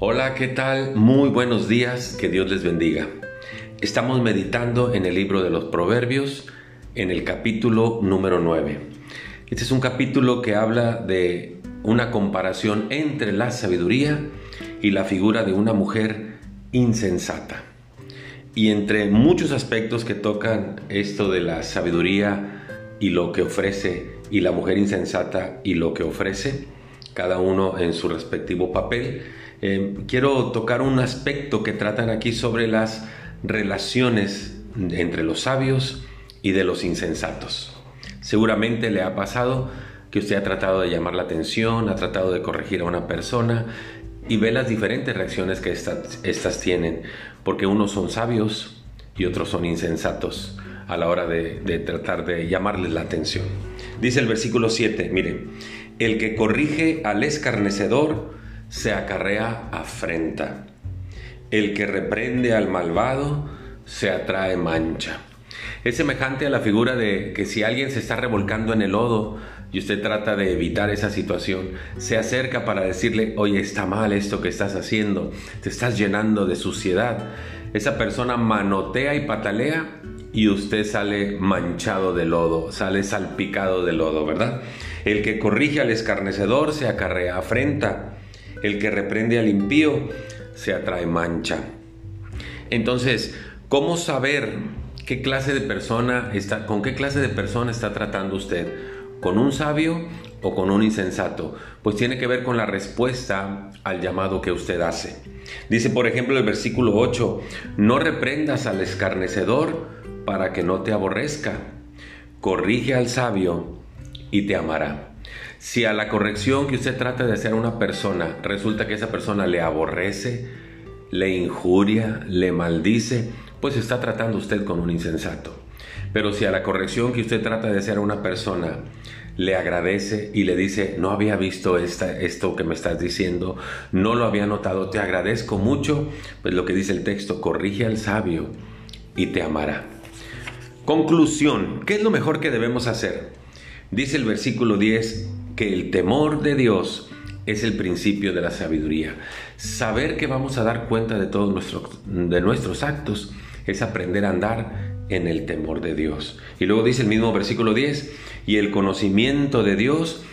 Hola, ¿qué tal? Muy buenos días, que Dios les bendiga. Estamos meditando en el libro de los Proverbios, en el capítulo número 9. Este es un capítulo que habla de una comparación entre la sabiduría y la figura de una mujer insensata. Y entre muchos aspectos que tocan esto de la sabiduría y lo que ofrece, y la mujer insensata y lo que ofrece, cada uno en su respectivo papel, eh, quiero tocar un aspecto que tratan aquí sobre las relaciones entre los sabios y de los insensatos. Seguramente le ha pasado que usted ha tratado de llamar la atención, ha tratado de corregir a una persona y ve las diferentes reacciones que estas, tienen, porque unos son sabios y otros son insensatos a la hora de, de tratar de llamarles la atención. Dice el versículo 7, mire, el que corrige al escarnecedor se acarrea afrenta. El que reprende al malvado se atrae mancha. Es semejante a la figura de que si alguien se está revolcando en el lodo y usted trata de evitar esa situación, se acerca para decirle, oye, está mal esto que estás haciendo, te estás llenando de suciedad. Esa persona manotea y patalea y usted sale manchado de lodo, sale salpicado de lodo, ¿verdad? El que corrige al escarnecedor se acarrea afrenta, el que reprende al impío se atrae mancha. Entonces, ¿cómo saber qué clase de persona está, con qué clase de persona está tratando usted? ¿Con un sabio o con un insensato? Pues tiene que ver con la respuesta al llamado que usted hace. Dice, por ejemplo, el versículo 8, no reprendas al escarnecedor, para que no te aborrezca. Corrige al sabio y te amará. Si a la corrección que usted trata de hacer a una persona resulta que esa persona le aborrece, le injuria, le maldice, pues está tratando usted con un insensato. Pero si a la corrección que usted trata de hacer a una persona le agradece y le dice, no había visto esta, esto que me estás diciendo, no lo había notado, te agradezco mucho, pues lo que dice el texto, corrige al sabio y te amará. Conclusión, ¿qué es lo mejor que debemos hacer? Dice el versículo 10 que el temor de Dios es el principio de la sabiduría. Saber que vamos a dar cuenta de todos nuestros, de nuestros actos es aprender a andar en el temor de Dios. Y luego dice el mismo versículo 10, y el conocimiento de Dios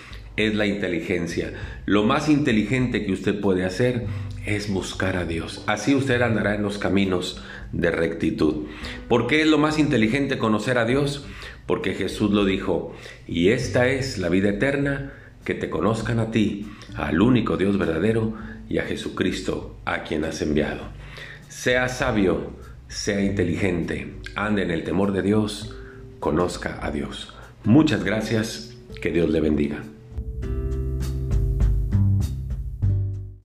es la inteligencia. Lo más inteligente que usted puede hacer es buscar a Dios. Así usted andará en los caminos de rectitud. ¿Por qué es lo más inteligente conocer a Dios? Porque Jesús lo dijo, y esta es la vida eterna, que te conozcan a ti, al único Dios verdadero y a Jesucristo a quien has enviado. Sea sabio, sea inteligente, ande en el temor de Dios, conozca a Dios. Muchas gracias, que Dios le bendiga.